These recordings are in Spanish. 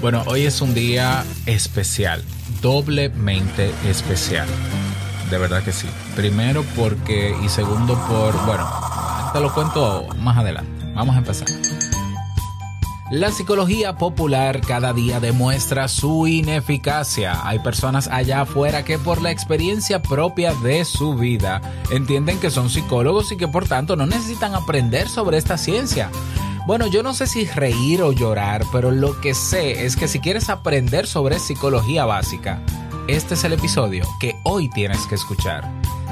Bueno, hoy es un día especial, doblemente especial. De verdad que sí. Primero porque y segundo por, bueno, te lo cuento más adelante. Vamos a empezar. La psicología popular cada día demuestra su ineficacia. Hay personas allá afuera que por la experiencia propia de su vida entienden que son psicólogos y que por tanto no necesitan aprender sobre esta ciencia. Bueno, yo no sé si reír o llorar, pero lo que sé es que si quieres aprender sobre psicología básica, este es el episodio que hoy tienes que escuchar.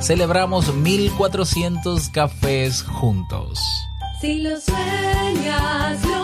Celebramos 1400 cafés juntos. Si lo sueñas, lo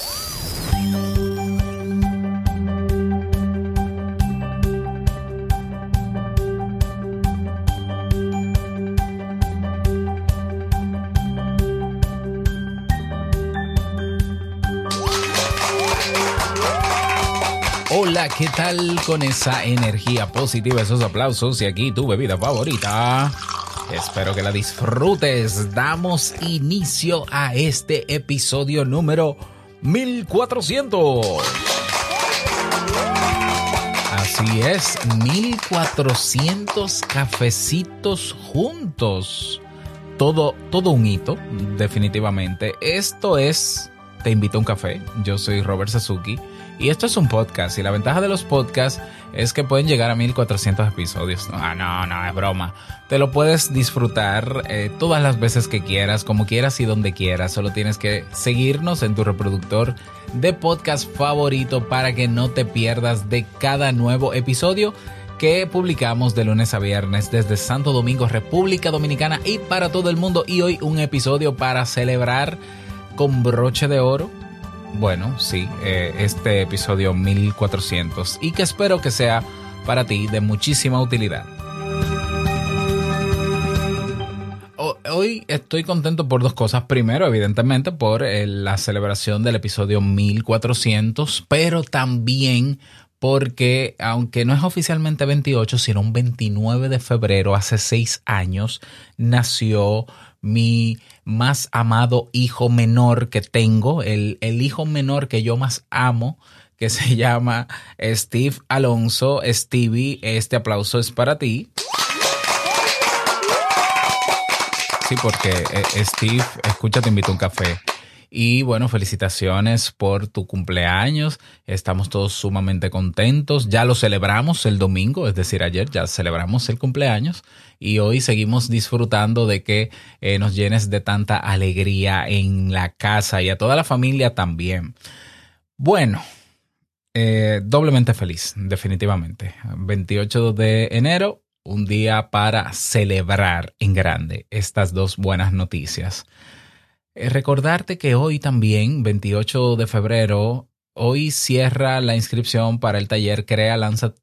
¿Qué tal con esa energía positiva, esos aplausos y aquí tu bebida favorita? Espero que la disfrutes. Damos inicio a este episodio número 1400. Así es, 1400 cafecitos juntos. Todo, todo un hito, definitivamente. Esto es Te invito a un café. Yo soy Robert Sasuki y esto es un podcast. Y la ventaja de los podcasts es que pueden llegar a 1400 episodios. No, no, no, es broma. Te lo puedes disfrutar eh, todas las veces que quieras, como quieras y donde quieras. Solo tienes que seguirnos en tu reproductor de podcast favorito para que no te pierdas de cada nuevo episodio que publicamos de lunes a viernes desde Santo Domingo, República Dominicana y para todo el mundo. Y hoy un episodio para celebrar con broche de oro. Bueno, sí, eh, este episodio 1400 y que espero que sea para ti de muchísima utilidad. Ho- Hoy estoy contento por dos cosas. Primero, evidentemente, por eh, la celebración del episodio 1400, pero también porque, aunque no es oficialmente 28, sino un 29 de febrero, hace seis años, nació mi más amado hijo menor que tengo, el, el hijo menor que yo más amo, que se llama Steve Alonso. Stevie, este aplauso es para ti. Sí, porque eh, Steve, escucha, te invito a un café. Y bueno, felicitaciones por tu cumpleaños. Estamos todos sumamente contentos. Ya lo celebramos el domingo, es decir, ayer ya celebramos el cumpleaños. Y hoy seguimos disfrutando de que eh, nos llenes de tanta alegría en la casa y a toda la familia también. Bueno, eh, doblemente feliz, definitivamente. 28 de enero, un día para celebrar en grande estas dos buenas noticias. Eh, recordarte que hoy también, 28 de febrero, hoy cierra la inscripción para el taller Crea, Lanza,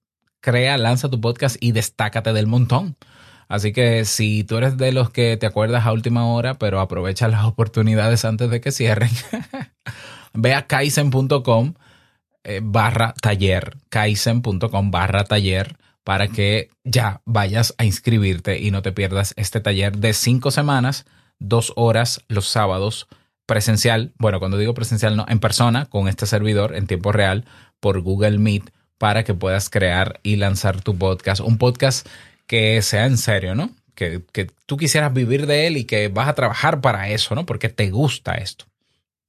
Crea, Lanza tu podcast y destácate del montón. Así que si tú eres de los que te acuerdas a última hora, pero aprovecha las oportunidades antes de que cierren, ve a kaizen.com eh, barra taller, kaizen.com barra taller para que ya vayas a inscribirte y no te pierdas este taller de cinco semanas, dos horas los sábados, presencial, bueno, cuando digo presencial, no, en persona, con este servidor en tiempo real por Google Meet para que puedas crear y lanzar tu podcast. Un podcast que sea en serio, ¿no? Que, que tú quisieras vivir de él y que vas a trabajar para eso, ¿no? Porque te gusta esto.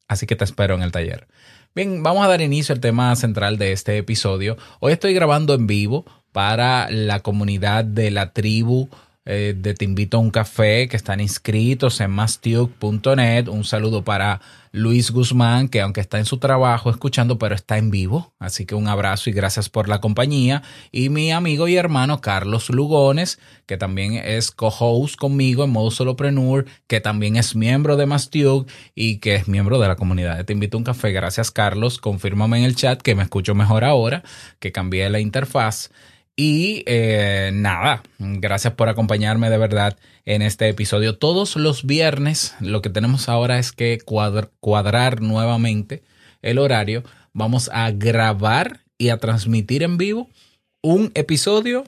Así que te espero en el taller. Bien, vamos a dar inicio al tema central de este episodio. Hoy estoy grabando en vivo para la comunidad de la tribu eh, de Te Invito a un Café que están inscritos en mastiuk.net. Un saludo para Luis Guzmán, que aunque está en su trabajo escuchando, pero está en vivo. Así que un abrazo y gracias por la compañía. Y mi amigo y hermano Carlos Lugones, que también es co-host conmigo en modo solopreneur, que también es miembro de Mastiuk y que es miembro de la comunidad de Te Invito a un Café. Gracias, Carlos. Confírmame en el chat que me escucho mejor ahora, que cambié la interfaz. Y eh, nada, gracias por acompañarme de verdad en este episodio. Todos los viernes lo que tenemos ahora es que cuadr- cuadrar nuevamente el horario. Vamos a grabar y a transmitir en vivo un episodio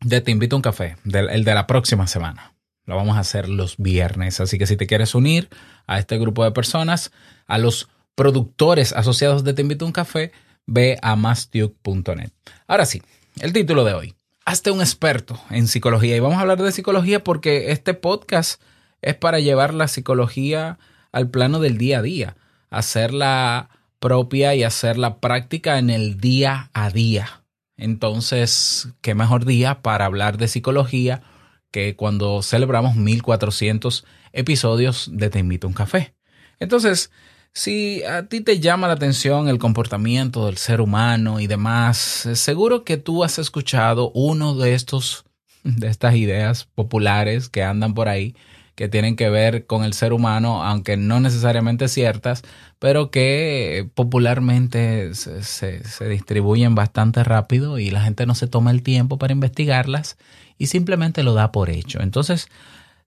de Te invito a un café, del, el de la próxima semana. Lo vamos a hacer los viernes. Así que si te quieres unir a este grupo de personas, a los productores asociados de Te invito a un café, ve a mastiuk.net. Ahora sí, el título de hoy. Hazte un experto en psicología. Y vamos a hablar de psicología porque este podcast es para llevar la psicología al plano del día a día, hacerla propia y hacerla práctica en el día a día. Entonces, qué mejor día para hablar de psicología que cuando celebramos 1400 episodios de Te invito a un café. Entonces, si a ti te llama la atención el comportamiento del ser humano y demás, eh, seguro que tú has escuchado uno de estos de estas ideas populares que andan por ahí que tienen que ver con el ser humano, aunque no necesariamente ciertas, pero que popularmente se, se- se distribuyen bastante rápido y la gente no se toma el tiempo para investigarlas y simplemente lo da por hecho. Entonces,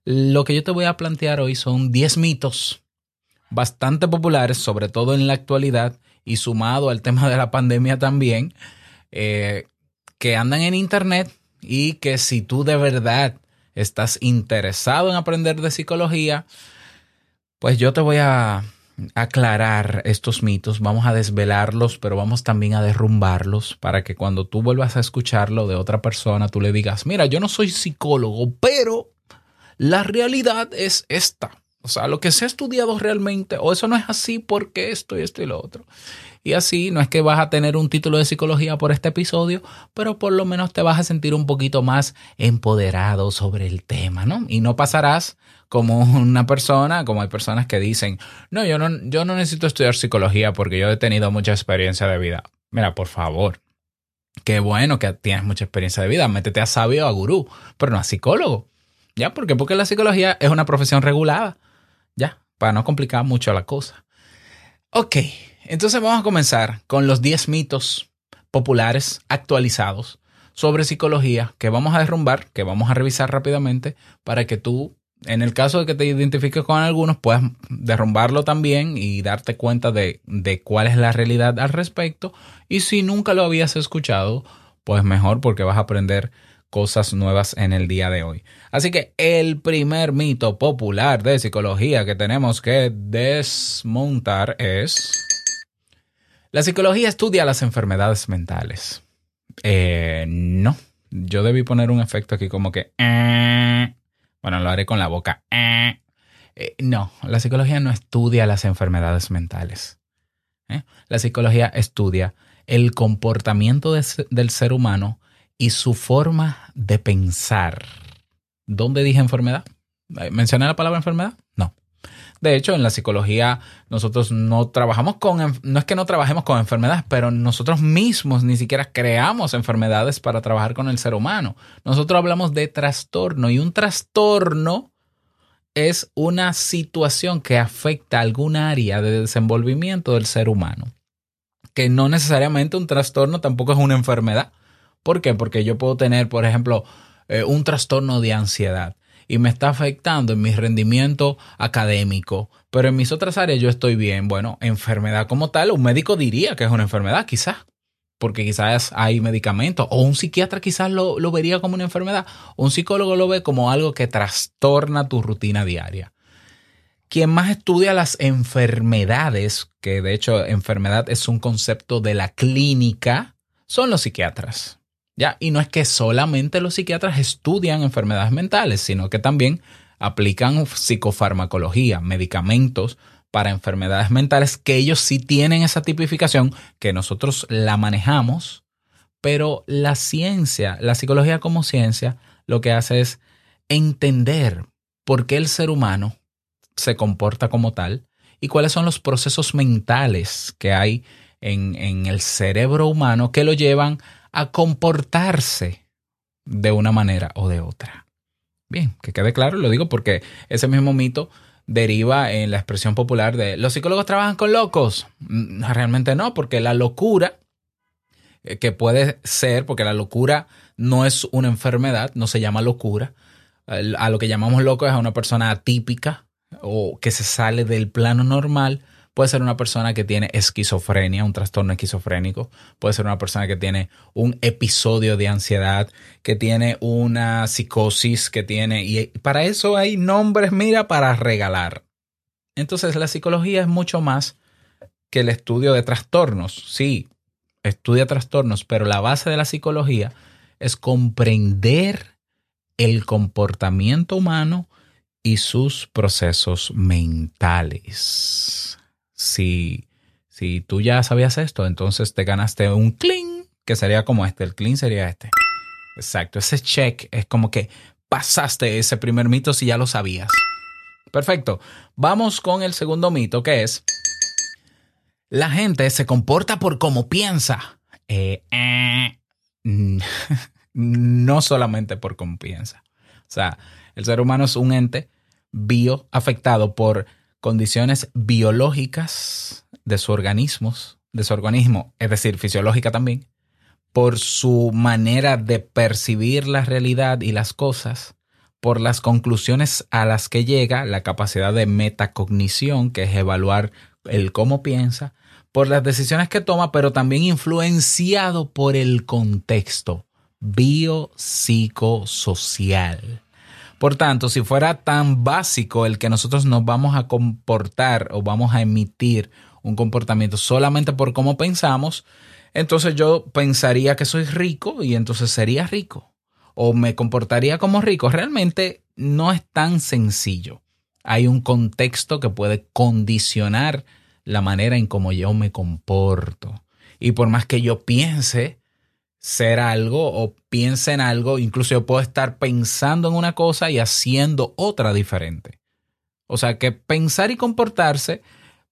lo que yo te voy a plantear hoy son 10 mitos bastante populares, sobre todo en la actualidad y sumado al tema de la pandemia también, eh, que andan en Internet y que si tú de verdad estás interesado en aprender de psicología, pues yo te voy a aclarar estos mitos, vamos a desvelarlos, pero vamos también a derrumbarlos para que cuando tú vuelvas a escucharlo de otra persona, tú le digas, mira, yo no soy psicólogo, pero la realidad es esta. O sea, lo que se ha estudiado realmente, o eso no es así porque esto y esto y lo otro. Y así no es que vas a tener un título de psicología por este episodio, pero por lo menos te vas a sentir un poquito más empoderado sobre el tema, ¿no? Y no pasarás como una persona, como hay personas que dicen, no, yo no, yo no necesito estudiar psicología porque yo he tenido mucha experiencia de vida. Mira, por favor, qué bueno que tienes mucha experiencia de vida, métete a sabio, a gurú, pero no a psicólogo. ¿Ya? ¿Por qué? Porque la psicología es una profesión regulada. Ya, para no complicar mucho la cosa. Ok, entonces vamos a comenzar con los 10 mitos populares actualizados sobre psicología que vamos a derrumbar, que vamos a revisar rápidamente para que tú, en el caso de que te identifiques con algunos, puedas derrumbarlo también y darte cuenta de, de cuál es la realidad al respecto. Y si nunca lo habías escuchado, pues mejor porque vas a aprender cosas nuevas en el día de hoy. Así que el primer mito popular de psicología que tenemos que desmontar es... La psicología estudia las enfermedades mentales. Eh, no. Yo debí poner un efecto aquí como que... eh. Bueno, lo haré con la boca. eh. Eh, no, la psicología no estudia las enfermedades mentales. La psicología estudia el comportamiento de del ser humano y su forma de pensar. ¿Dónde dije enfermedad? Eh, ¿Mencioné la palabra enfermedad? No. De hecho, en la psicología nosotros no trabajamos con, no es que no trabajemos con enfermedades, pero nosotros mismos ni siquiera creamos enfermedades para trabajar con el ser humano. Nosotros hablamos de trastorno y un trastorno es una situación que afecta alguna área de desenvolvimiento del ser humano. Que no necesariamente un trastorno tampoco es una enfermedad. ¿Por qué? Porque yo puedo tener, por ejemplo, eh, un trastorno de ansiedad y me está afectando en mi rendimiento académico, pero en mis otras áreas yo estoy bien. Bueno, enfermedad como tal, un médico diría que es una enfermedad, quizás, porque quizás hay medicamentos, o un psiquiatra quizás lo, lo vería como una enfermedad, un psicólogo lo ve como algo que trastorna tu rutina diaria. Quien más estudia las enfermedades, que de hecho enfermedad es un concepto de la clínica, son los psiquiatras. Y no es que solamente los psiquiatras estudian enfermedades mentales, sino que también aplican psicofarmacología, medicamentos para enfermedades mentales, que ellos sí tienen esa tipificación, que nosotros la manejamos, pero la ciencia, la psicología como ciencia, lo que hace es entender por qué el ser humano se comporta como tal y cuáles son los procesos mentales que hay en, en el cerebro humano que lo llevan a comportarse de una manera o de otra. Bien, que quede claro, lo digo porque ese mismo mito deriva en la expresión popular de los psicólogos trabajan con locos. Mm, Realmente no, porque la locura, eh, que puede ser, porque la locura no es una enfermedad, no se llama locura. A lo que llamamos loco es a una persona atípica o que se sale del plano normal. Puede ser una persona que tiene esquizofrenia, un trastorno esquizofrénico. Puede ser una persona que tiene un episodio de ansiedad, que tiene una psicosis, que tiene... Y para eso hay nombres, mira, para regalar. Entonces la psicología es mucho más que el estudio de trastornos. Sí, estudia trastornos, pero la base de la psicología es comprender el comportamiento humano y sus procesos mentales. Si, si tú ya sabías esto, entonces te ganaste un clean, que sería como este. El clean sería este. Exacto. Ese check es como que pasaste ese primer mito si ya lo sabías. Perfecto. Vamos con el segundo mito, que es la gente se comporta por cómo piensa. Eh, eh, mm, no solamente por cómo piensa. O sea, el ser humano es un ente bio afectado por condiciones biológicas de su organismo, de su organismo, es decir, fisiológica también, por su manera de percibir la realidad y las cosas, por las conclusiones a las que llega, la capacidad de metacognición, que es evaluar el cómo piensa, por las decisiones que toma, pero también influenciado por el contexto biopsicosocial. Por tanto, si fuera tan básico el que nosotros nos vamos a comportar o vamos a emitir un comportamiento solamente por cómo pensamos, entonces yo pensaría que soy rico y entonces sería rico. O me comportaría como rico. Realmente no es tan sencillo. Hay un contexto que puede condicionar la manera en cómo yo me comporto. Y por más que yo piense ser algo o piense en algo, incluso yo puedo estar pensando en una cosa y haciendo otra diferente. O sea que pensar y comportarse,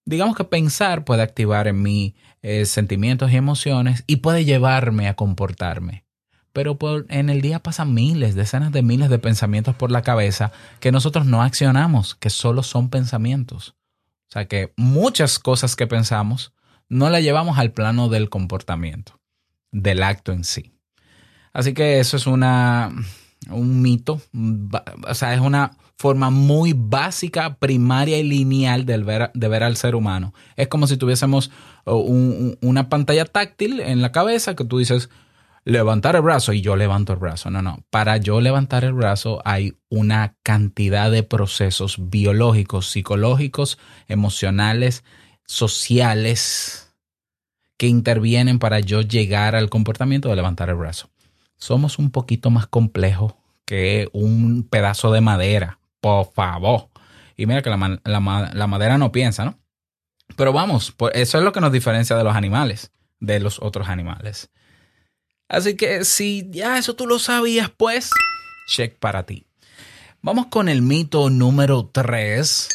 digamos que pensar puede activar en mí eh, sentimientos y emociones y puede llevarme a comportarme. Pero por, en el día pasan miles, decenas de miles de pensamientos por la cabeza que nosotros no accionamos, que solo son pensamientos. O sea que muchas cosas que pensamos no las llevamos al plano del comportamiento, del acto en sí. Así que eso es una, un mito, o sea, es una forma muy básica, primaria y lineal del ver- de ver al ser humano. Es como si tuviésemos oh, un- un- una pantalla táctil en la cabeza que tú dices, levantar el brazo y yo levanto el brazo. No, no. Para yo levantar el brazo hay una cantidad de procesos biológicos, psicológicos, emocionales, sociales que intervienen para yo llegar al comportamiento de levantar el brazo. Somos un poquito más complejos que un pedazo de madera, por favor. Y mira que la, ma- la ma- la madera no piensa, ¿no? Pero vamos, por- eso es lo que nos diferencia de los animales, de los otros animales. Así que si ya eso tú lo sabías, pues, check para ti. Vamos con el mito número 3.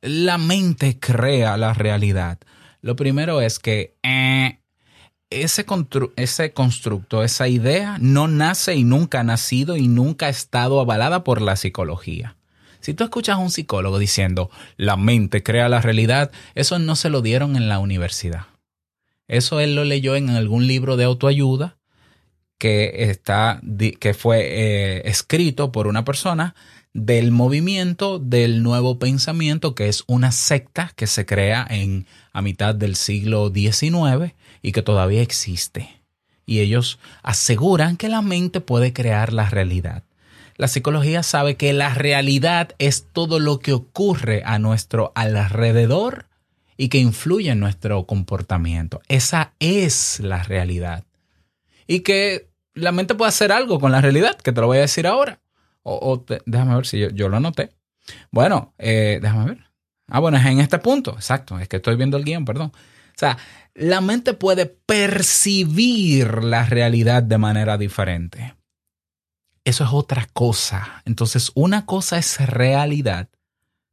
La mente crea la realidad. Lo primero es que eh, ese, ese constructo, esa idea, no nace y nunca ha nacido y nunca ha estado avalada por la psicología. Si tú escuchas a un psicólogo diciendo la mente crea la realidad, eso no se lo dieron en la universidad. Eso él lo leyó en algún libro de autoayuda que, está, que fue eh, escrito por una persona del movimiento del nuevo pensamiento, que es una secta que se crea en a mitad del siglo XIX y que todavía existe. Y ellos aseguran que la mente puede crear la realidad. La psicología sabe que la realidad es todo lo que ocurre a nuestro alrededor y que influye en nuestro comportamiento. Esa es la realidad. Y que la mente puede hacer algo con la realidad, que te lo voy a decir ahora. Déjame ver si yo, yo lo anoté. Bueno, eh, déjame ver. Ah, bueno, es en este punto, exacto. Es que estoy viendo el guion, perdón. O sea, la mente puede percibir la realidad de manera diferente. eso es otra cosa. Entonces, una cosa es realidad,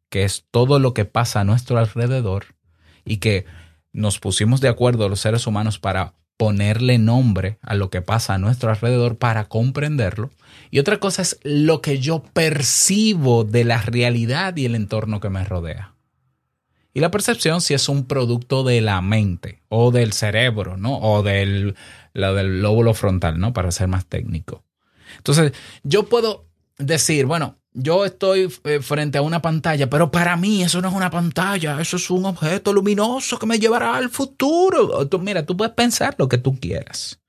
que es todo lo que pasa a nuestro alrededor y que nos pusimos de acuerdo los seres humanos para ponerle nombre a lo que pasa a nuestro alrededor para comprenderlo. Y otra cosa es lo que yo percibo de la realidad y el entorno que me rodea. Y la percepción si es un producto de la mente o del cerebro, ¿no? O del, la del lóbulo frontal, ¿no? Para ser más técnico. Entonces, yo puedo decir, bueno, yo estoy eh, frente a una pantalla, pero para mí eso no es una pantalla, eso es un objeto luminoso que me llevará al futuro. Tú, mira, tú puedes pensar lo que tú quieras.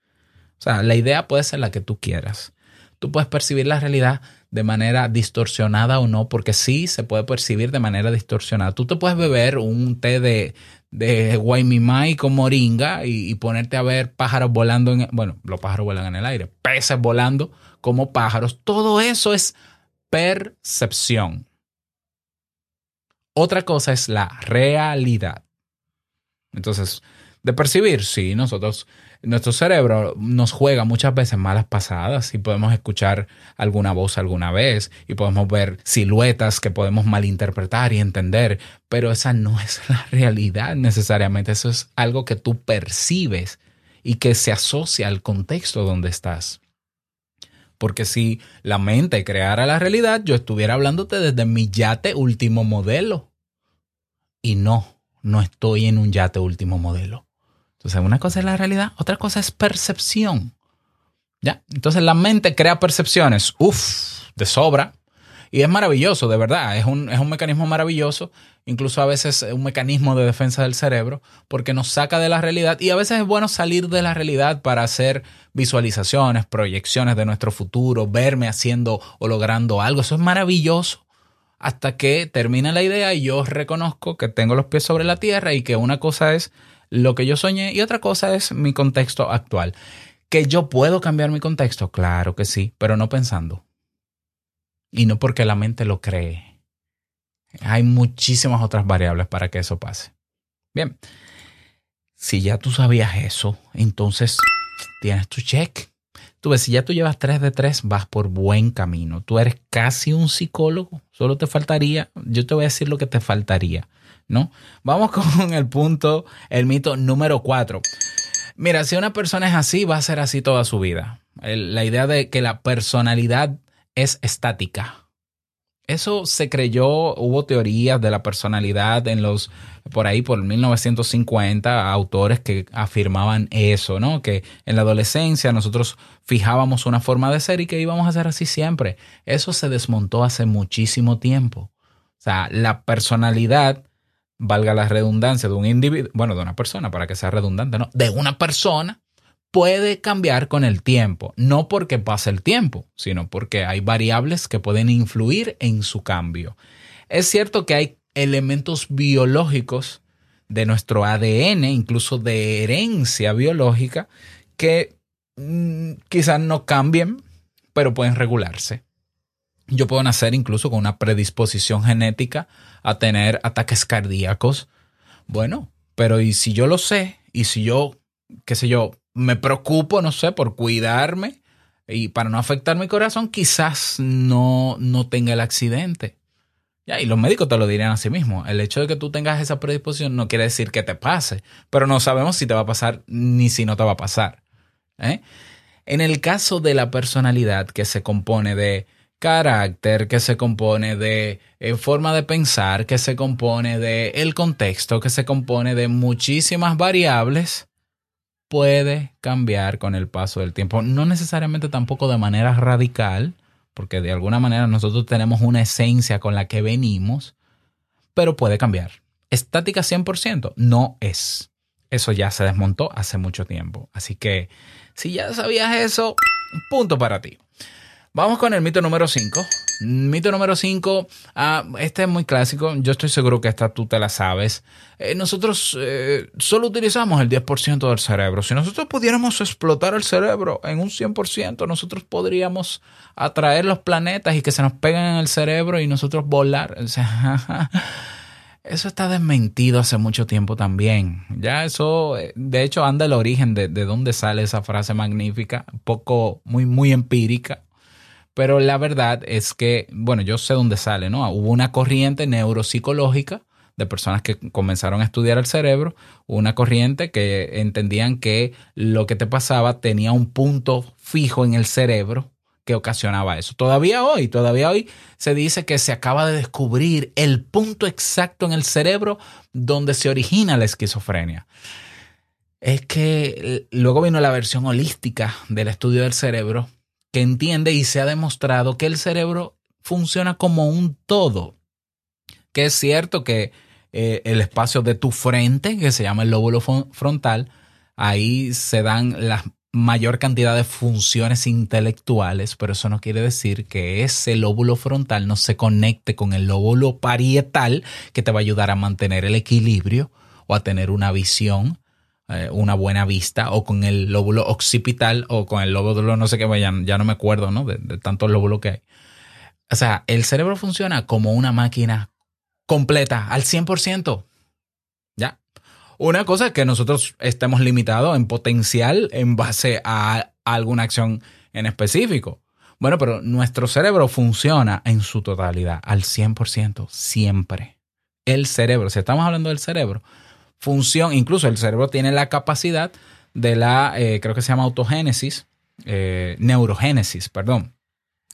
O sea, la idea puede ser la que tú quieras. Tú puedes percibir la realidad de manera distorsionada o no, porque sí se puede percibir de manera distorsionada. Tú te puedes beber un té de, de guaymimay con moringa y, y ponerte a ver pájaros volando en, bueno, los pájaros vuelan en el aire, peces volando como pájaros. Todo eso es percepción. Otra cosa es la realidad. Entonces, de percibir, sí, nosotros, nuestro cerebro nos juega muchas veces malas pasadas y podemos escuchar alguna voz alguna vez y podemos ver siluetas que podemos malinterpretar y entender, pero esa no es la realidad necesariamente, eso es algo que tú percibes y que se asocia al contexto donde estás. Porque si la mente creara la realidad, yo estuviera hablándote desde mi yate último modelo. Y no, no estoy en un yate último modelo. Entonces, una cosa es la realidad, otra cosa es percepción. ¿Ya? Entonces, la mente crea percepciones, uff, de sobra. Y es maravilloso, de verdad. Es un, es un mecanismo maravilloso, incluso a veces un mecanismo de defensa del cerebro, porque nos saca de la realidad. Y a veces es bueno salir de la realidad para hacer visualizaciones, proyecciones de nuestro futuro, verme haciendo o logrando algo. Eso es maravilloso. Hasta que termina la idea y yo reconozco que tengo los pies sobre la tierra y que una cosa es lo que yo soñé y otra cosa es mi contexto actual. ¿Que yo puedo cambiar mi contexto? Claro que sí, pero no pensando y no porque la mente lo cree. Hay muchísimas otras variables para que eso pase. Bien, si ya tú sabías eso, entonces tienes tu check. Tú ves, si ya tú llevas 3 de 3, vas por buen camino. Tú eres casi un psicólogo. Solo te faltaría, yo te voy a decir lo que te faltaría, ¿no? Vamos con el punto, el mito número 4. Mira, si una persona es así, va a ser así toda su vida. La idea de que la personalidad es estática. Eso se creyó, hubo teorías de la personalidad en los, por ahí, por 1950, autores que afirmaban eso, ¿no? Que en la adolescencia nosotros fijábamos una forma de ser y que íbamos a ser así siempre. Eso se desmontó hace muchísimo tiempo. O sea, la personalidad, valga la redundancia de un individuo, bueno, de una persona, para que sea redundante, ¿no? De una persona puede cambiar con el tiempo, no porque pase el tiempo, sino porque hay variables que pueden influir en su cambio. Es cierto que hay elementos biológicos de nuestro ADN, incluso de herencia biológica, que mm, quizás no cambien, pero pueden regularse. Yo puedo nacer incluso con una predisposición genética a tener ataques cardíacos. Bueno, pero ¿y si yo lo sé? ¿Y si yo, qué sé yo, me preocupo, no sé, por cuidarme y para no afectar mi corazón, quizás no, no tenga el accidente. Ya, y los médicos te lo dirían a sí mismos. El hecho de que tú tengas esa predisposición no quiere decir que te pase, pero no sabemos si te va a pasar ni si no te va a pasar. ¿eh? En el caso de la personalidad que se compone de carácter, que se compone de eh, forma de pensar, que se compone de el contexto, que se compone de muchísimas variables, puede cambiar con el paso del tiempo. No necesariamente tampoco de manera radical, porque de alguna manera nosotros tenemos una esencia con la que venimos, pero puede cambiar. Estática 100% no es. Eso ya se desmontó hace mucho tiempo. Así que si ya sabías eso, punto para ti. Vamos con el mito número 5. Mito número 5, este es muy clásico, yo estoy seguro que esta tú te la sabes. Eh, nosotros eh, solo utilizamos el 10% del cerebro. Si nosotros pudiéramos explotar el cerebro en un 100%, nosotros podríamos atraer los planetas y que se nos peguen en el cerebro y nosotros volar. Eso está desmentido hace mucho tiempo también. Ya eso, eh, de hecho, anda el origen de, de dónde sale esa frase magnífica, poco, muy, muy empírica Pero la verdad es que, bueno, yo sé dónde sale, ¿no? Hubo una corriente neuropsicológica de personas que comenzaron a estudiar el cerebro, una corriente que entendían que lo que te pasaba tenía un punto fijo en el cerebro que ocasionaba eso. Todavía hoy, todavía hoy se dice que se acaba de descubrir el punto exacto en el cerebro donde se origina la esquizofrenia. Es que luego vino la versión holística del estudio del cerebro que entiende y se ha demostrado que el cerebro funciona como un todo. Que es cierto que eh, el espacio de tu frente, que se llama el lóbulo fron- frontal, ahí se dan la mayor cantidad de funciones intelectuales, pero eso no quiere decir que ese lóbulo frontal no se conecte con el lóbulo parietal que te va a ayudar a mantener el equilibrio o a tener una visión, eh, una buena vista, o con el lóbulo occipital o con el lóbulo no sé qué, ya, ya no me acuerdo, ¿no? De, de tantos lóbulos que hay. O sea, el cerebro funciona como una máquina completa, al 100%. ¿Ya? Una cosa es que nosotros estemos limitados en potencial en base a alguna acción en específico. Bueno, pero nuestro cerebro funciona en su totalidad, al 100%, siempre. El cerebro, si estamos hablando del cerebro, funciona, incluso el cerebro tiene la capacidad de la, eh, creo que se llama autogénesis, eh, neurogénesis, perdón,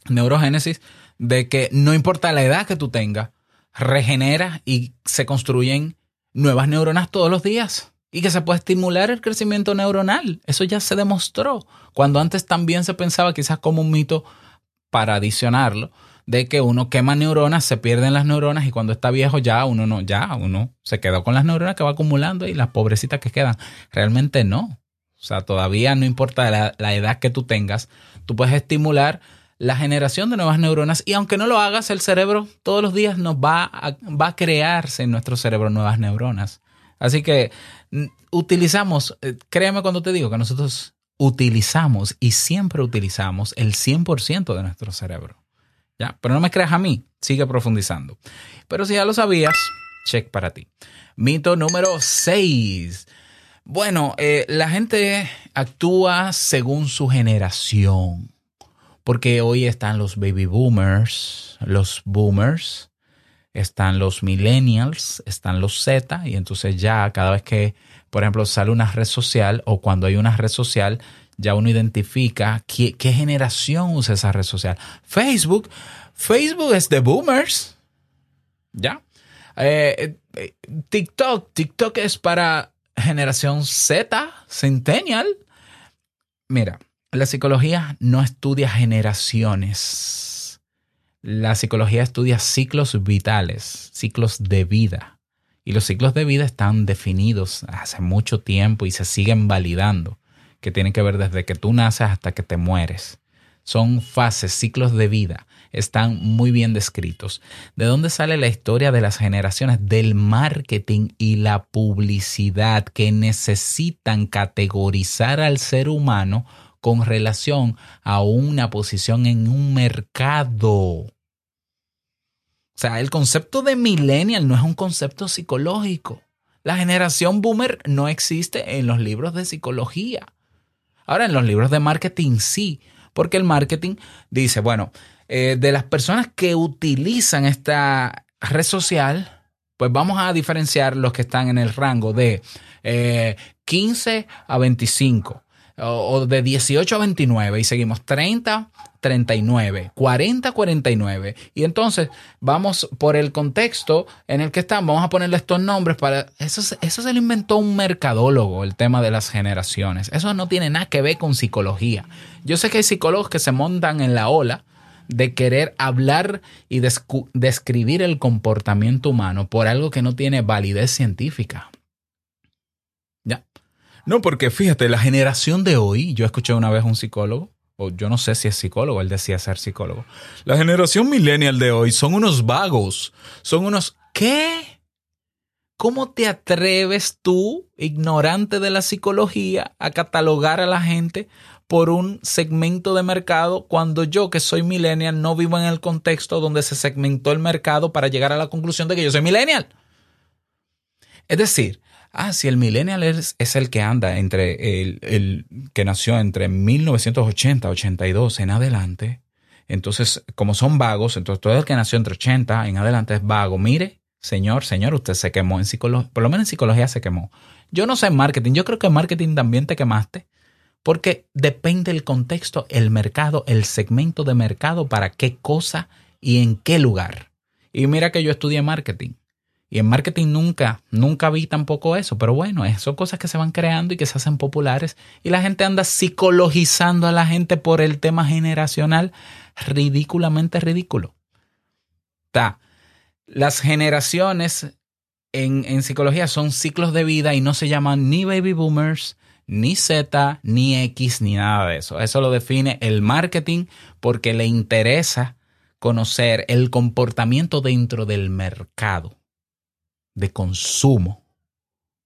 neurogénesis, de que no importa la edad que tú tengas, regenera y se construyen nuevas neuronas todos los días y que se puede estimular el crecimiento neuronal. Eso ya se demostró. Cuando antes también se pensaba quizás como un mito para adicionarlo, de que uno quema neuronas, se pierden las neuronas y cuando está viejo ya uno no, ya uno se quedó con las neuronas que va acumulando y las pobrecitas que quedan. Realmente no. O sea, todavía no importa la, la edad que tú tengas, tú puedes estimular la generación de nuevas neuronas y aunque no lo hagas, el cerebro todos los días nos va a, va a crearse en nuestro cerebro nuevas neuronas. Así que mm, utilizamos, eh, créeme cuando te digo que nosotros utilizamos y siempre utilizamos el 100% de nuestro cerebro. Pero no me creas a mí, sigue profundizando. Pero si ya lo sabías, check para ti. Mito número 6. Bueno, eh, la gente actúa según su generación porque hoy están los baby boomers, los boomers, están los millennials, están los Z, y entonces ya cada vez que, por ejemplo, sale una red social o cuando hay una red social, ya uno identifica qué, generación usa esa red social. Facebook, Facebook es de boomers, ¿ya? Eh, eh, TikTok, TikTok es para generación Z, centennial. Mira, la psicología no estudia generaciones. La psicología estudia ciclos vitales, ciclos de vida. Y los ciclos de vida están definidos hace mucho tiempo y se siguen validando, que tienen que ver desde que tú naces hasta que te mueres. Son fases, ciclos de vida. Están muy bien descritos. ¿De dónde sale la historia de las generaciones? Del marketing y la publicidad que necesitan categorizar al ser humano con relación a una posición en un mercado. O sea, el concepto de millennial no es un concepto psicológico. La generación boomer no existe en los libros de psicología. Ahora, en los libros de marketing sí, porque el marketing dice, bueno, eh, de las personas que utilizan esta red social, pues vamos a diferenciar los que están en el rango de eh, 15 a 25 o, de 18 a 29 y seguimos 30, 39, 40, 49. Y entonces vamos por el contexto en el que estamos, vamos a ponerle estos nombres para... Eso, eso se lo inventó un mercadólogo, el tema de las generaciones. Eso no tiene nada que ver con psicología. Yo sé que hay psicólogos que se montan en la ola de querer hablar y describir el comportamiento humano por algo que no tiene validez científica. ¿Ya? No, porque fíjate, la generación de hoy, yo escuché una vez un psicólogo, o yo no sé si es psicólogo, él decía ser psicólogo. La generación millennial de hoy son unos vagos, son unos... ¿Qué? ¿Cómo te atreves tú, ignorante de la psicología, a catalogar a la gente por un segmento de mercado cuando yo, que soy millennial, no vivo en el contexto donde se segmentó el mercado para llegar a la conclusión de que yo soy millennial? Es decir, ah, si el millennial es, el que anda entre el, el que nació entre 1980 82 en adelante, Entonces, como son vagos, entonces todo el que nació entre 80 en adelante es vago. Mire, señor, señor, usted se quemó en psicología, por lo menos en psicología se quemó. Yo no sé en marketing, yo creo que en marketing también te quemaste, porque depende el contexto, el mercado, el segmento de mercado, para qué cosa y en qué lugar. Y mira que yo estudié marketing. Y en marketing nunca, nunca vi tampoco eso. Pero bueno, son cosas que se van creando y que se hacen populares. Y la gente anda psicologizando a la gente por el tema generacional. Ridículamente ridículo. Ta. Las generaciones en, en psicología son ciclos de vida y no se llaman ni baby boomers, ni Z, ni X, ni nada de eso. Eso lo define el marketing porque le interesa conocer el comportamiento dentro del mercado de consumo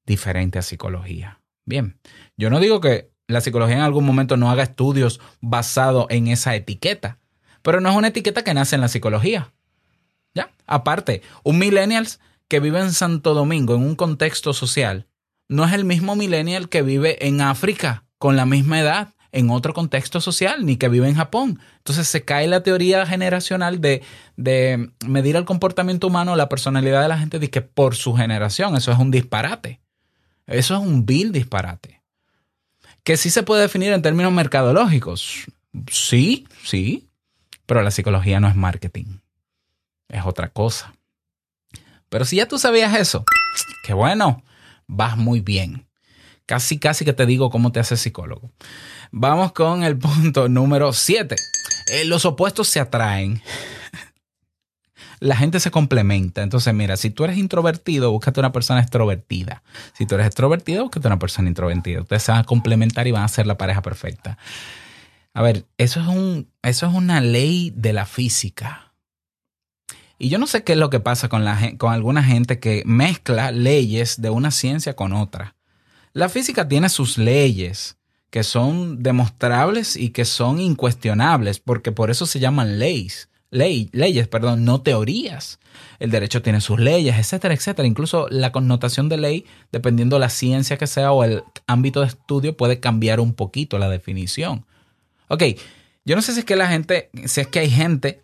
diferente a psicología. Bien, yo no digo que la psicología en algún momento no haga estudios basados en esa etiqueta, pero no es una etiqueta que nace en la psicología. ¿Ya? Aparte, un millennials que vive en Santo Domingo en un contexto social no es el mismo millennial que vive en África con la misma edad en otro contexto social, ni que vive en Japón. Entonces se cae la teoría generacional de, de medir el comportamiento humano, la personalidad de la gente, de que por su generación, eso es un disparate. Eso es un vil disparate. Que sí se puede definir en términos mercadológicos. Sí, sí, pero la psicología no es marketing. Es otra cosa. Pero si ya tú sabías eso, qué bueno, vas muy bien. Casi, casi que te digo cómo te hace psicólogo. Vamos con el punto número 7. los opuestos se atraen. La gente se complementa. Entonces, mira, si tú eres introvertido, búscate una persona extrovertida. Si tú eres extrovertido, búscate una persona introvertida. Ustedes se van a complementar y van a ser la pareja perfecta. A ver, eso es, un, eso es una ley de la física. Y yo no sé qué es lo que pasa con, la, con alguna gente que mezcla leyes de una ciencia con otra. La física tiene sus leyes que son demostrables y que son incuestionables, porque por eso se llaman leyes, ley, leyes, perdón, no teorías. El derecho tiene sus leyes, etcétera, etcétera. Incluso la connotación de ley, dependiendo la ciencia que sea o el ámbito de estudio, puede cambiar un poquito la definición. Ok, yo no sé si es que la gente, si es que hay gente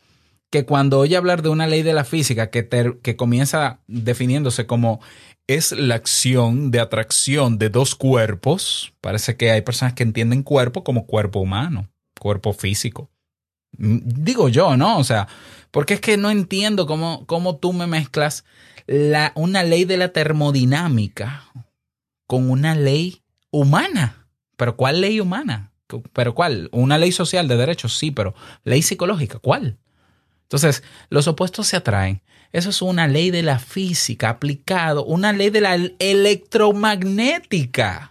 que cuando oye hablar de una ley de la física que, que comienza definiéndose como es la acción de atracción de dos cuerpos, parece que hay personas que entienden cuerpo como cuerpo humano, cuerpo físico. Mm, Digo yo, ¿no? O sea, porque es que no entiendo cómo, cómo tú me mezclas la, una ley de la termodinámica con una ley humana. ¿Pero cuál ley humana? ¿Pero cuál? Una ley social de derechos, sí, pero ley psicológica, ¿cuál? Entonces, los opuestos se atraen. Eso es una ley de la física aplicado, una ley de la electromagnética.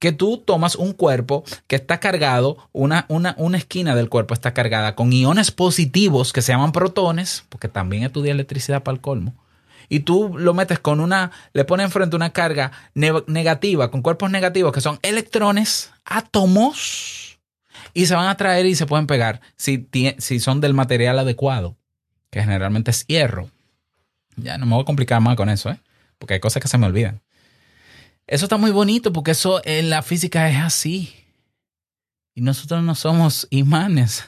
Que tú tomas un cuerpo que está cargado, una, una, una esquina del cuerpo está cargada con iones positivos que se llaman protones, porque también estudia electricidad para el colmo. Y tú lo metes con una, le pones enfrente una carga ne- negativa, con cuerpos negativos que son electrones, átomos, y se van a traer y se pueden pegar si, si son del material adecuado, que generalmente es hierro. Ya no me voy a complicar más con eso, ¿eh? porque hay cosas que se me olvidan. Eso está muy bonito porque eso en la física es así. Y nosotros no somos imanes.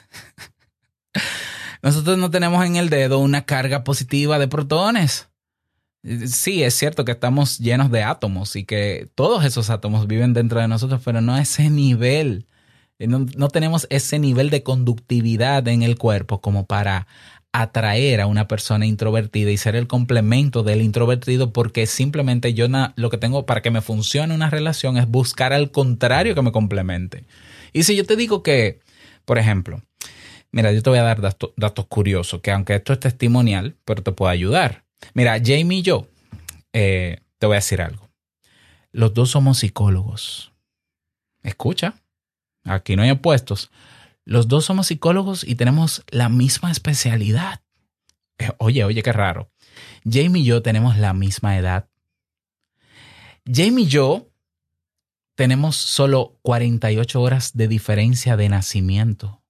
Nosotros no tenemos en el dedo una carga positiva de protones. Sí, es cierto que estamos llenos de átomos y que todos esos átomos viven dentro de nosotros, pero no a ese nivel. No, no tenemos ese nivel de conductividad en el cuerpo como para atraer a una persona introvertida y ser el complemento del introvertido porque simplemente yo lo que tengo para que me funcione una relación es buscar al contrario que me complemente. Y si yo te digo que, por ejemplo, mira, yo te voy a dar dato- datos curiosos, que aunque esto es testimonial, pero te puede ayudar. Mira, Jamie y yo, eh, te voy a decir algo. Los dos somos psicólogos. Escucha, aquí no hay opuestos. Los dos somos psicólogos y tenemos la misma especialidad. Eh, Oye, oye, qué raro. Jamie y yo tenemos la misma edad. Jamie y yo tenemos solo 48 horas de diferencia de nacimiento.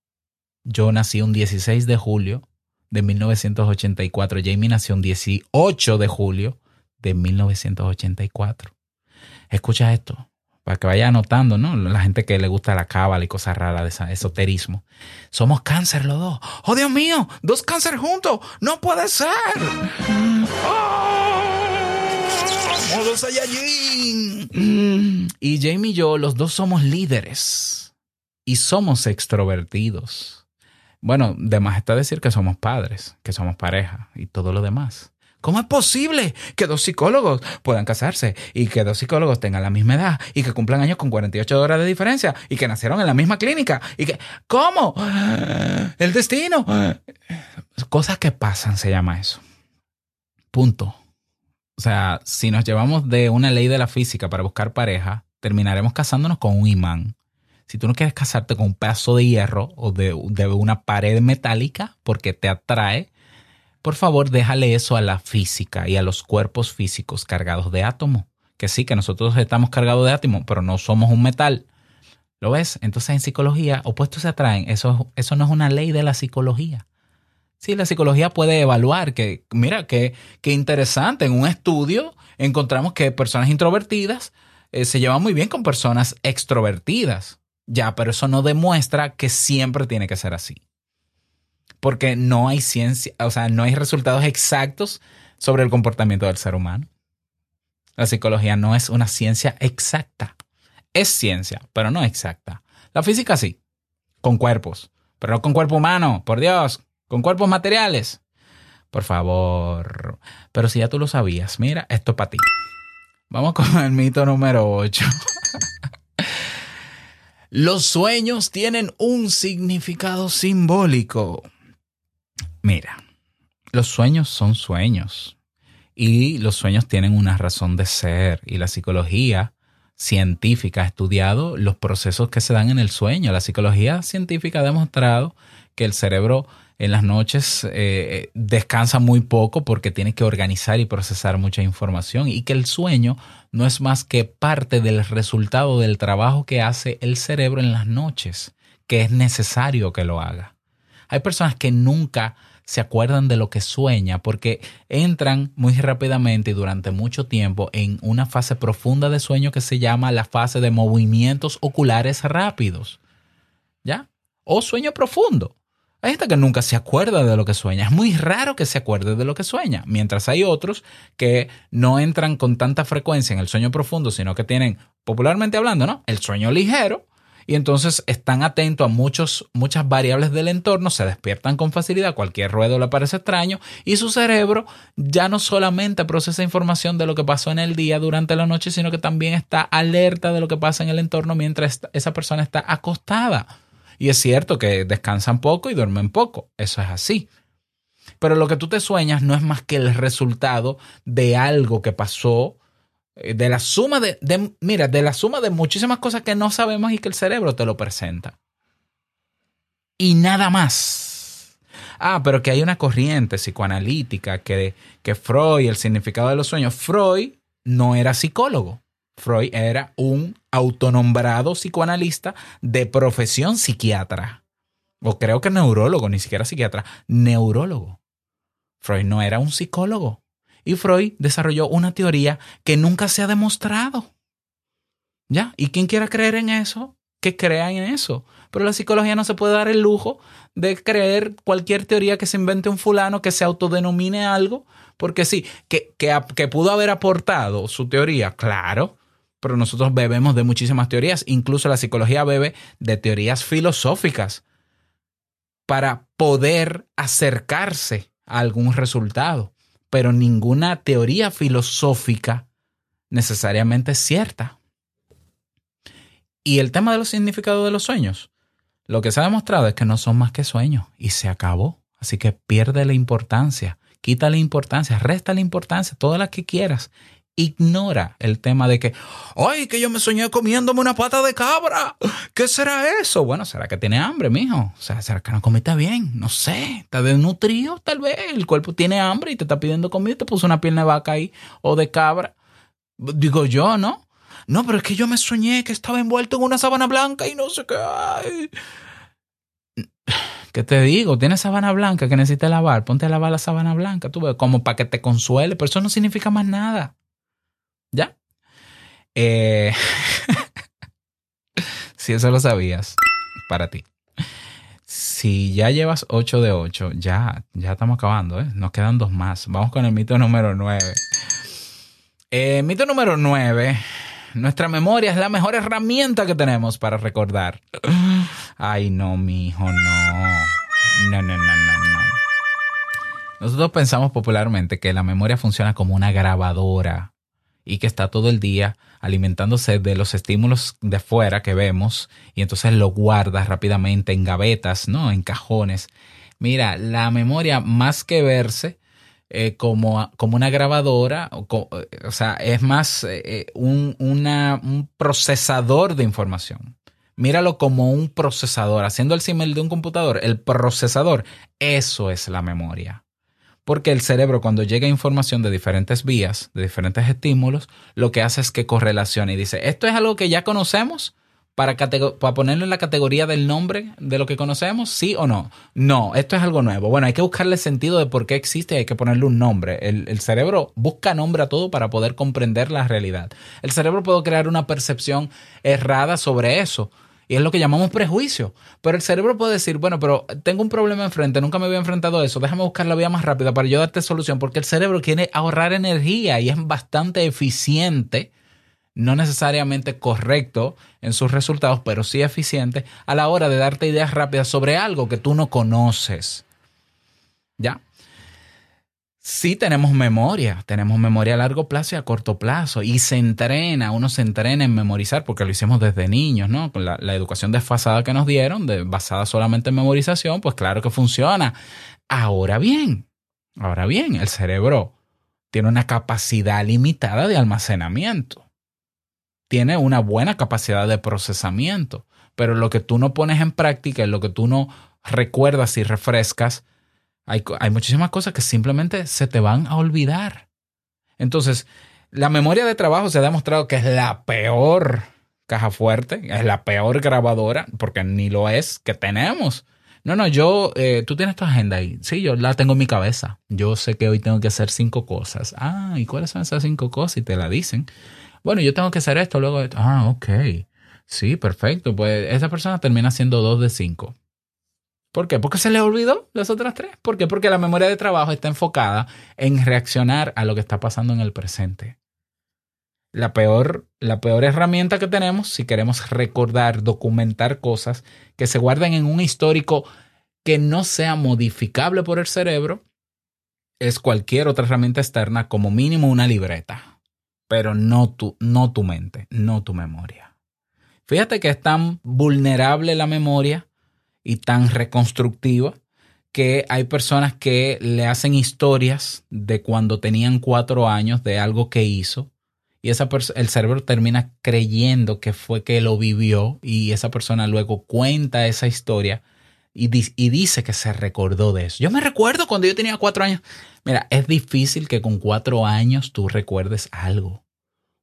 Yo nací un 16 de julio de 1984. Jamie nació un 18 de julio de 1984. Escucha esto. Para que vaya anotando, ¿no? La gente que le gusta la cábala y cosas raras de esa- esoterismo. Somos cáncer los dos. ¡Oh, Dios mío! ¡Dos cáncer juntos! ¡No puede ser! ¡Oh! ¡Modo Saiyajin! Y Jamie y yo, los dos somos líderes. Y somos extrovertidos. Bueno, de más está decir que somos padres, que somos pareja y todo lo demás. ¿Cómo es posible que dos psicólogos puedan casarse y que dos psicólogos tengan la misma edad y que cumplan años con 48 horas de diferencia y que nacieron en la misma clínica y que... ¿Cómo? El destino. Cosas que pasan se llama eso. Punto. O sea, si nos llevamos de una ley de la física para buscar pareja, terminaremos casándonos con un imán. Si tú no quieres casarte con un pedazo de hierro o de, de una pared metálica porque te atrae, por favor déjale eso a la física y a los cuerpos físicos cargados de átomos. Que sí, que nosotros estamos cargados de átomos, pero no somos un metal. ¿Lo ves? Entonces en psicología, opuestos se atraen. Eso, eso no es una ley de la psicología. Sí, la psicología puede evaluar que, mira, qué qué interesante, en un estudio encontramos que personas introvertidas eh, se llevan muy bien con personas extrovertidas. Ya, pero eso no demuestra que siempre tiene que ser así. Porque no hay ciencia, o sea, no hay resultados exactos sobre el comportamiento del ser humano. La psicología no es una ciencia exacta. Es ciencia, pero no exacta. La física sí, con cuerpos, pero no con cuerpo humano, por Dios, con cuerpos materiales. Por favor. Pero si ya tú lo sabías, mira, esto es para ti. Vamos con el mito número 8. Los sueños tienen un significado simbólico. Mira, los sueños son sueños y los sueños tienen una razón de ser y la psicología científica ha estudiado los procesos que se dan en el sueño. La psicología científica ha demostrado que el cerebro en las noches eh, descansa muy poco porque tiene que organizar y procesar mucha información y que el sueño no es más que parte del resultado del trabajo que hace el cerebro en las noches, que es necesario que lo haga. Hay personas que nunca se acuerdan de lo que sueña porque entran muy rápidamente y durante mucho tiempo en una fase profunda de sueño que se llama la fase de movimientos oculares rápidos. ¿Ya? O sueño profundo. Hay gente que nunca se acuerda de lo que sueña. Es muy raro que se acuerde de lo que sueña. Mientras hay otros que no entran con tanta frecuencia en el sueño profundo, sino que tienen, popularmente hablando, ¿no? El sueño ligero. Y entonces están atentos a muchos, muchas variables del entorno, se despiertan con facilidad, cualquier ruido le parece extraño y su cerebro ya no solamente procesa información de lo que pasó en el día durante la noche, sino que también está alerta de lo que pasa en el entorno mientras esa persona está acostada. Y es cierto que descansan poco y duermen poco, eso es así. Pero lo que tú te sueñas no es más que el resultado de algo que pasó, de la suma de, de- mira, de la suma de muchísimas cosas que no sabemos y que el cerebro te lo presenta. Y nada más. Ah, pero que hay una corriente psicoanalítica que, que Freud, el significado de los sueños, Freud no era psicólogo. Freud era un autonombrado psicoanalista de profesión psiquiatra. O creo que neurólogo, ni siquiera psiquiatra, neurólogo. Freud no era un psicólogo. Y Freud desarrolló una teoría que nunca se ha demostrado. ¿Ya? Y quien quiera creer en eso, que crea en eso. Pero la psicología no se puede dar el lujo de creer cualquier teoría que se invente un fulano que se autodenomine algo, porque sí, que, que, que pudo haber aportado su teoría, claro, pero nosotros bebemos de muchísimas teorías, incluso la psicología bebe de teorías filosóficas para poder acercarse a algún resultado, pero ninguna teoría filosófica necesariamente es cierta. Y el tema de los significados de los sueños, lo que se ha demostrado es que no son más que sueños y se acabó. Así que pierde la importancia, quita la importancia, resta la importancia, todas las que quieras. Ignora el tema de que, ay, que yo me soñé comiéndome una pata de cabra. ¿Qué será eso? Bueno, ¿será que tiene hambre, mijo? O sea, ¿será que no comiste bien? No sé, está desnutrido tal vez. El cuerpo tiene hambre y te está pidiendo comida te puso una pierna de vaca ahí o de cabra. Digo yo, ¿no? No, pero es que yo me soñé que estaba envuelto en una sábana blanca y no sé qué. Ay. ¿Qué te digo? Tienes sábana blanca que necesitas lavar. Ponte a lavar la sábana blanca, tú ves, como para que te consuele. Pero eso no significa más nada. ¿Ya? Eh, Si eso lo sabías, para ti. Si ya llevas 8 de 8, ya, ya estamos acabando, ¿eh? Nos quedan dos más. Vamos con el mito número 9. Eh, mito número 9. Nuestra memoria es la mejor herramienta que tenemos para recordar. Ay, no, mi hijo, no. No, no, no, no, no. Nosotros pensamos popularmente que la memoria funciona como una grabadora y que está todo el día alimentándose de los estímulos de fuera que vemos y entonces lo guarda rápidamente en gavetas, ¿no? En cajones. Mira, la memoria más que verse eh, como, como una grabadora, o, o sea, es más eh, un, una- un procesador de información. Míralo como un procesador, haciendo el símil de un computador, el procesador, eso es la memoria. Porque el cerebro cuando llega información de diferentes vías, de diferentes estímulos, lo que hace es que correlaciona y dice, esto es algo que ya conocemos para, ponerlo en la categoría del nombre de lo que conocemos, sí o no. No, esto es algo nuevo. Bueno, hay que buscarle sentido de por qué existe y hay que ponerle un nombre. El cerebro busca nombre a todo para poder comprender la realidad. El cerebro puede crear una percepción errada sobre eso. Y es lo que llamamos prejuicio. Pero el cerebro puede decir, bueno, pero tengo un problema enfrente, nunca me había enfrentado a eso, déjame buscar la vía más rápida para yo darte solución, porque el cerebro quiere ahorrar energía y es bastante eficiente, no necesariamente correcto en sus resultados, pero sí eficiente a la hora de darte ideas rápidas sobre algo que tú no conoces. ¿Ya? Sí tenemos memoria, tenemos memoria a largo plazo y a corto plazo y se entrena, uno se entrena en memorizar porque lo hicimos desde niños, ¿no? Con la, educación desfasada que nos dieron, basada solamente en memorización, pues claro que funciona. Ahora bien, ahora bien, el cerebro tiene una capacidad limitada de almacenamiento, tiene una buena capacidad de procesamiento, pero lo que tú no pones en práctica, lo que tú no recuerdas y refrescas, hay, hay muchísimas cosas que simplemente se te van a olvidar. Entonces, la memoria de trabajo se ha demostrado que es la peor caja fuerte, es la peor grabadora, porque ni lo es que tenemos. No, no, yo, eh, tú tienes tu agenda ahí. Sí, yo la tengo en mi cabeza. Yo sé que hoy tengo que hacer cinco cosas. Ah, ¿y cuáles son esas cinco cosas? Y te la dicen. Bueno, yo tengo que hacer esto, luego. Ah, ok. Sí, perfecto. Pues esa persona termina haciendo dos de cinco. ¿Por qué? Porque se le olvidó las otras tres. ¿Por qué? Porque la memoria de trabajo está enfocada en reaccionar a lo que está pasando en el presente. La peor, la peor herramienta que tenemos si queremos recordar, documentar cosas que se guarden en un histórico que no sea modificable por el cerebro es cualquier otra herramienta externa, como mínimo una libreta, pero no tu, no tu mente, no tu memoria. Fíjate que es tan vulnerable la memoria y tan reconstructiva que hay personas que le hacen historias de cuando tenían cuatro años de algo que hizo y esa el cerebro termina creyendo que fue que lo vivió y esa persona luego cuenta esa historia y, y dice que se recordó de eso. Yo me recuerdo cuando yo tenía cuatro años. Mira, es difícil que con cuatro años tú recuerdes algo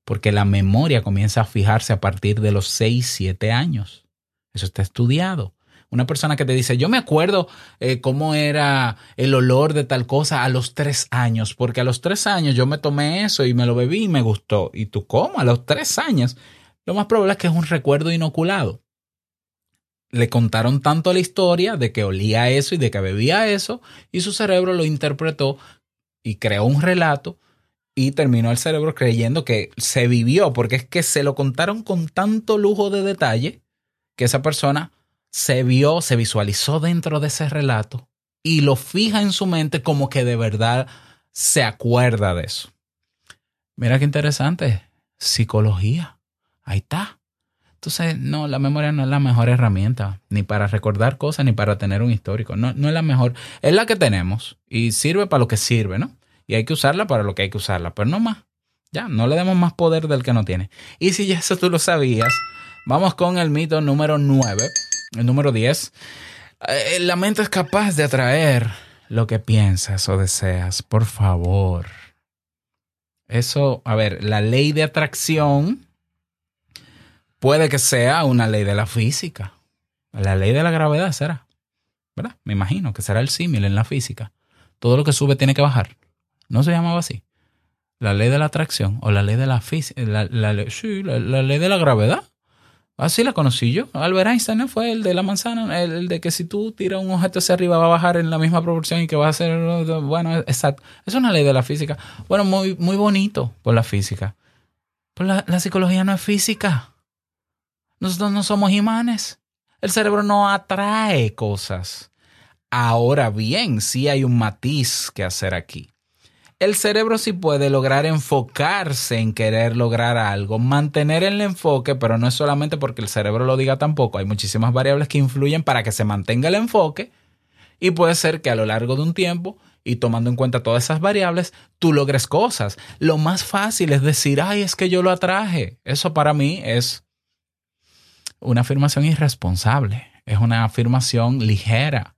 porque la memoria comienza a fijarse a partir de los seis, siete años. Eso está estudiado. Una persona que te dice, yo me acuerdo eh, cómo era el olor de tal cosa a los tres años, porque a los tres años yo me tomé eso y me lo bebí y me gustó. ¿Y tú cómo? A los tres años. Lo más probable es que es un recuerdo inoculado. Le contaron tanto la historia de que olía eso y de que bebía eso, y su cerebro lo interpretó y creó un relato y terminó el cerebro creyendo que se vivió, porque es que se lo contaron con tanto lujo de detalle que esa persona se vio, se visualizó dentro de ese relato y lo fija en su mente como que de verdad se acuerda de eso. Mira qué interesante. Psicología. Ahí está. Entonces, no, la memoria no es la mejor herramienta, ni para recordar cosas, ni para tener un histórico. No, no es la mejor. Es la que tenemos y sirve para lo que sirve, ¿no? Y hay que usarla para lo que hay que usarla, pero no más. Ya, no le demos más poder del que no tiene. Y si ya eso tú lo sabías, vamos con el mito número 9, el número 10. Eh, La mente es capaz de atraer lo que piensas o deseas, por favor. Eso, a ver, la ley de atracción puede que sea una ley de la física. La ley de la gravedad será, ¿verdad? Me imagino que será el símil en la física. Todo lo que sube tiene que bajar. ¿No se llamaba así? La ley de la atracción o la ley de la física. Sí, la, la ley de la gravedad. Así la conocí yo. Albert Einstein ¿no? fue el de la manzana, el, el de que si tú tiras un objeto hacia arriba va a bajar en la misma proporción y que va a ser, bueno, exacto. Es una ley de la física. Bueno, muy, muy bonito por la física. Pero la, la psicología no es física. Nosotros no somos imanes. El cerebro no atrae cosas. Ahora bien, sí hay un matiz que hacer aquí. El cerebro sí puede lograr enfocarse en querer lograr algo, mantener el enfoque, pero no es solamente porque el cerebro lo diga tampoco. Hay muchísimas variables que influyen para que se mantenga el enfoque y puede ser que a lo largo de un tiempo y tomando en cuenta todas esas variables, tú logres cosas. Lo más fácil es decir, ay, es que yo lo atraje. Eso para mí es una afirmación irresponsable, es una afirmación ligera.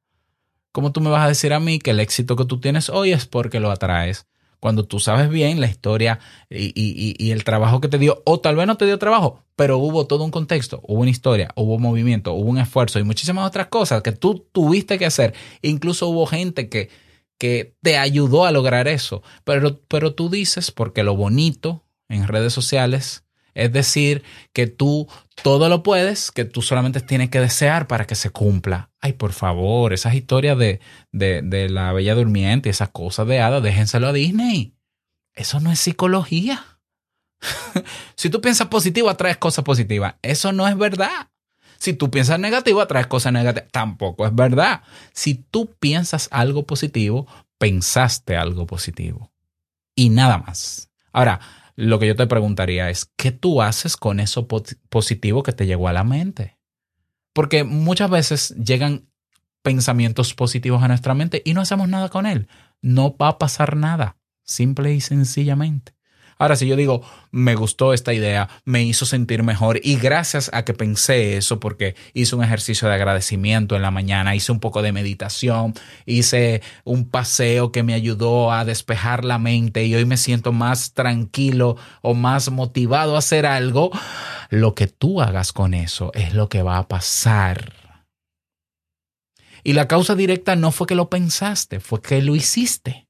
¿Cómo tú me vas a decir a mí que el éxito que tú tienes hoy es porque lo atraes? Cuando tú sabes bien la historia y, y- y- el trabajo que te dio, o tal vez no te dio trabajo, pero hubo todo un contexto, hubo una historia, hubo movimiento, hubo un esfuerzo y muchísimas otras cosas que tú tuviste que hacer. Incluso hubo gente que, que te ayudó a lograr eso. Pero, pero tú dices, porque lo bonito en redes sociales es decir que tú todo lo puedes, que tú solamente tienes que desear para que se cumpla. Ay, por favor, esas historias de, de, la Bella Durmiente esas cosas de hada, déjenselo a Disney. Eso no es psicología. si tú piensas positivo, atraes cosas positivas. Eso no es verdad. Si tú piensas negativo, atraes cosas negativas. Tampoco es verdad. Si tú piensas algo positivo, pensaste algo positivo. Y nada más. Ahora, lo que yo te preguntaría es, ¿qué tú haces con eso po- positivo que te llegó a la mente? Porque muchas veces llegan pensamientos positivos a nuestra mente y no hacemos nada con él. No va a pasar nada, simple y sencillamente. Ahora, si yo digo, me gustó esta idea, me hizo sentir mejor y gracias a que pensé eso, porque hice un ejercicio de agradecimiento en la mañana, hice un poco de meditación, hice un paseo que me ayudó a despejar la mente y hoy me siento más tranquilo o más motivado a hacer algo, lo que tú hagas con eso es lo que va a pasar. Y la causa directa no fue que lo pensaste, fue que lo hiciste.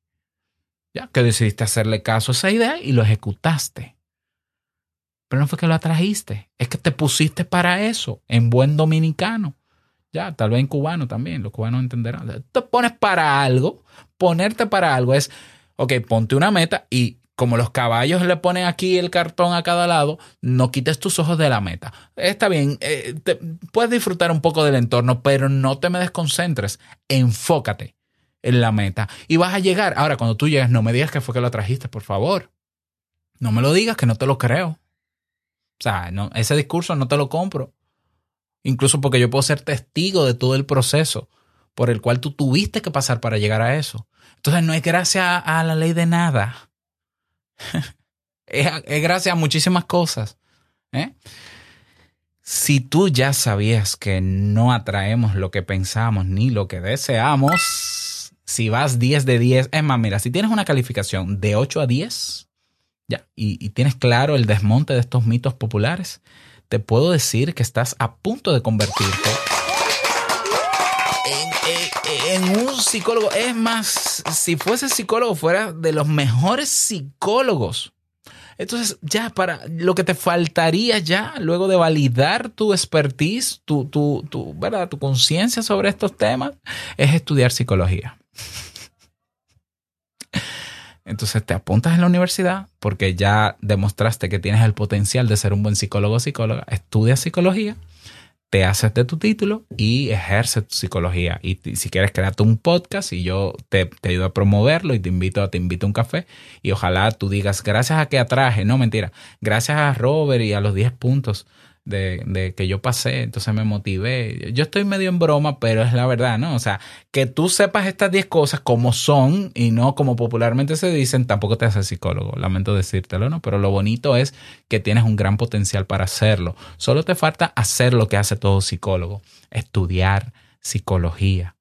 Ya, que decidiste hacerle caso a esa idea y lo ejecutaste. Pero no fue que lo atrajiste, es que te pusiste para eso, en buen dominicano. Ya, tal vez en cubano también, los cubanos entenderán. Te pones para algo, ponerte para algo es, ok, ponte una meta y como los caballos le ponen aquí el cartón a cada lado, no quites tus ojos de la meta. Está bien, eh, te- puedes disfrutar un poco del entorno, pero no te me desconcentres, enfócate en la meta y vas a llegar. Ahora, cuando tú llegas, no me digas que fue que lo trajiste, por favor. No me lo digas, que no te lo creo. O sea, no, ese discurso no te lo compro. Incluso porque yo puedo ser testigo de todo el proceso por el cual tú tuviste que pasar para llegar a eso. Entonces no es gracias a, la ley de nada. es, es gracias a muchísimas cosas. ¿eh? Si tú ya sabías que no atraemos lo que pensamos ni lo que deseamos, si vas 10 de 10, es más, mira, si tienes una calificación de 8 a 10, ya, y, tienes claro el desmonte de estos mitos populares, te puedo decir que estás a punto de convertirte en, en un psicólogo. Es más, si fuese psicólogo, fuera de los mejores psicólogos. Entonces, ya para lo que te faltaría ya, luego de validar tu expertise, tu, tu, tu, tu conciencia sobre estos temas, es estudiar psicología. Entonces te apuntas en la universidad porque ya demostraste que tienes el potencial de ser un buen psicólogo o psicóloga, estudias psicología, te haces de tu título y ejerces tu psicología. Y si quieres crearte un podcast y yo te, te ayudo a promoverlo y te invito, a- te invito a un café. Y ojalá tú digas, gracias a que atraje, no mentira, gracias a Robert y a los 10 puntos de, que yo pasé, entonces me motivé. Yo estoy medio en broma, pero es la verdad, ¿no? O sea, que tú sepas estas 10 cosas como son y no como popularmente se dicen, tampoco te hace psicólogo. Lamento decírtelo, ¿no? Pero lo bonito es que tienes un gran potencial para hacerlo. Solo te falta hacer lo que hace todo psicólogo, estudiar psicología.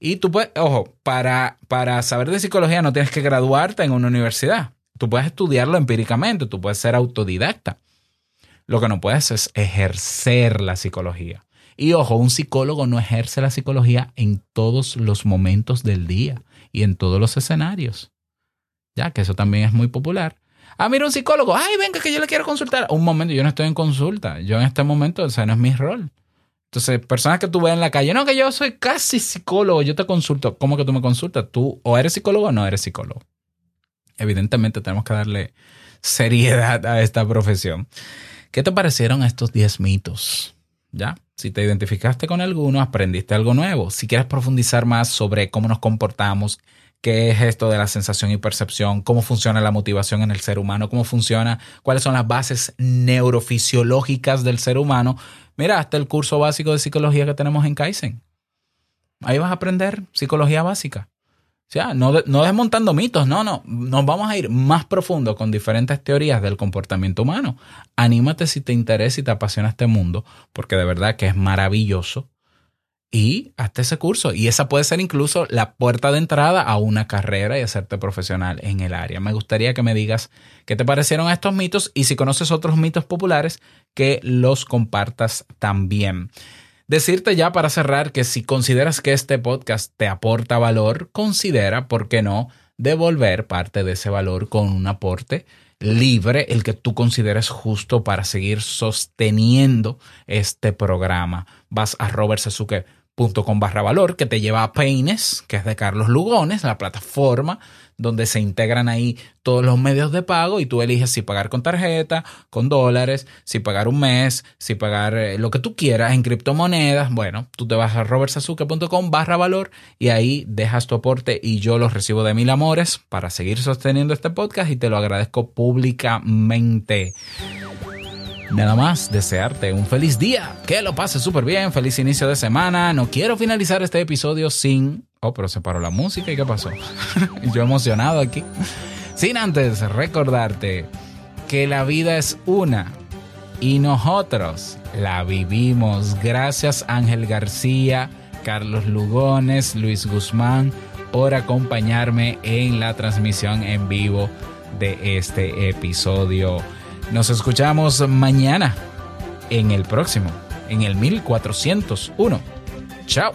Y tú puedes, ojo, para, para saber de psicología no tienes que graduarte en una universidad. Tú puedes estudiarlo empíricamente, tú puedes ser autodidacta. Lo que no puedes es ejercer la psicología. Y ojo, un psicólogo no ejerce la psicología en todos los momentos del día y en todos los escenarios. Ya que eso también es muy popular. Ah, mira un psicólogo. Ay, venga, que yo le quiero consultar. Un momento, yo no estoy en consulta. Yo en este momento, o sea, no es mi rol. Entonces, personas que tú ves en la calle, no, que yo soy casi psicólogo, yo te consulto. ¿Cómo que tú me consultas? Tú o eres psicólogo o no eres psicólogo. Evidentemente tenemos que darle seriedad a esta profesión. ¿Qué te parecieron estos 10 mitos? ¿Ya? Si te identificaste con alguno, aprendiste algo nuevo. Si quieres profundizar más sobre cómo nos comportamos, qué es esto de la sensación y percepción, cómo funciona la motivación en el ser humano, cómo funciona, cuáles son las bases neurofisiológicas del ser humano, mira, hasta el curso básico de psicología que tenemos en Kaizen. Ahí vas a aprender psicología básica. O sea, no, no desmontando mitos, no, no. Nos vamos a ir más profundo con diferentes teorías del comportamiento humano. Anímate si te interesa y te apasiona este mundo, porque de verdad que es maravilloso. Y hazte ese curso. Y esa puede ser incluso la puerta de entrada a una carrera y hacerte profesional en el área. Me gustaría que me digas qué te parecieron estos mitos y si conoces otros mitos populares, que los compartas también. Decirte ya para cerrar que si consideras que este podcast te aporta valor, considera, ¿por qué no?, devolver parte de ese valor con un aporte libre, el que tú consideres justo para seguir sosteniendo este programa. Vas a robertsazuke.com barra valor que te lleva a Peines, que es de Carlos Lugones, la plataforma donde se integran ahí todos los medios de pago y tú eliges si pagar con tarjeta, con dólares, si pagar un mes, si pagar eh, lo que tú quieras en criptomonedas. Bueno, tú te vas a robertsazuke.com barra valor y ahí dejas tu aporte y yo los recibo de mil amores para seguir sosteniendo este podcast y te lo agradezco públicamente. Nada más desearte un feliz día, que lo pases súper bien, feliz inicio de semana. No quiero finalizar este episodio sin... Oh, pero se paró la música y qué pasó. Yo emocionado aquí. Sin antes recordarte que la vida es una y nosotros la vivimos. Gracias Ángel García, Carlos Lugones, Luis Guzmán por acompañarme en la transmisión en vivo de este episodio. Nos escuchamos mañana en el próximo, en el 1401. Chao.